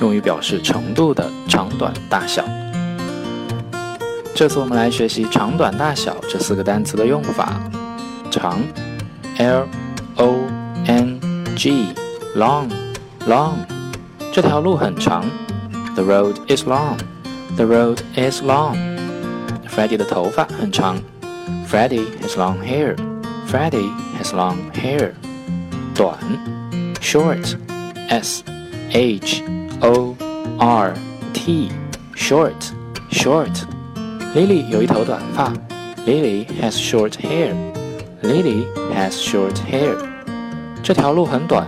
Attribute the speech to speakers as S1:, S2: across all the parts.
S1: 用于表示程度的长短大小。这次我们来学习长短大小这四个单词的用法。长，l o n g，long，long，这条路很长。The road is long. The road is long. Freddie 的头发很长。Freddie has long hair. Freddie has long hair. 短，short, s h o r t, short, short. Lily 有一头短发。Lily has short hair. Lily has short hair. 这条路很短。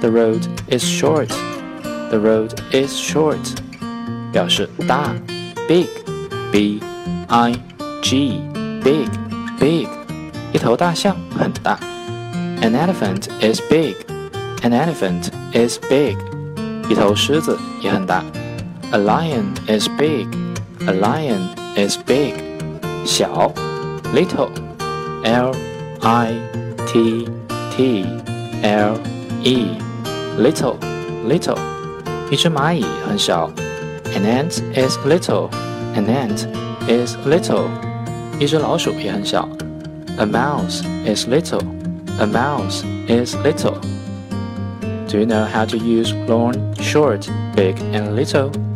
S1: The road is short. The road is short. 表示大，big，b i g，big，big，一头大象很大。An elephant is big. An elephant is big. 一头狮子也很大。A lion is big. A lion is big. 小，little, l i t t l e, little, little. 一只蚂蚁很小。An ant is little. An ant is little. 一只老鼠也很小。A mouse is little. A mouse is little. Do you know how to use long, Short, big, and little?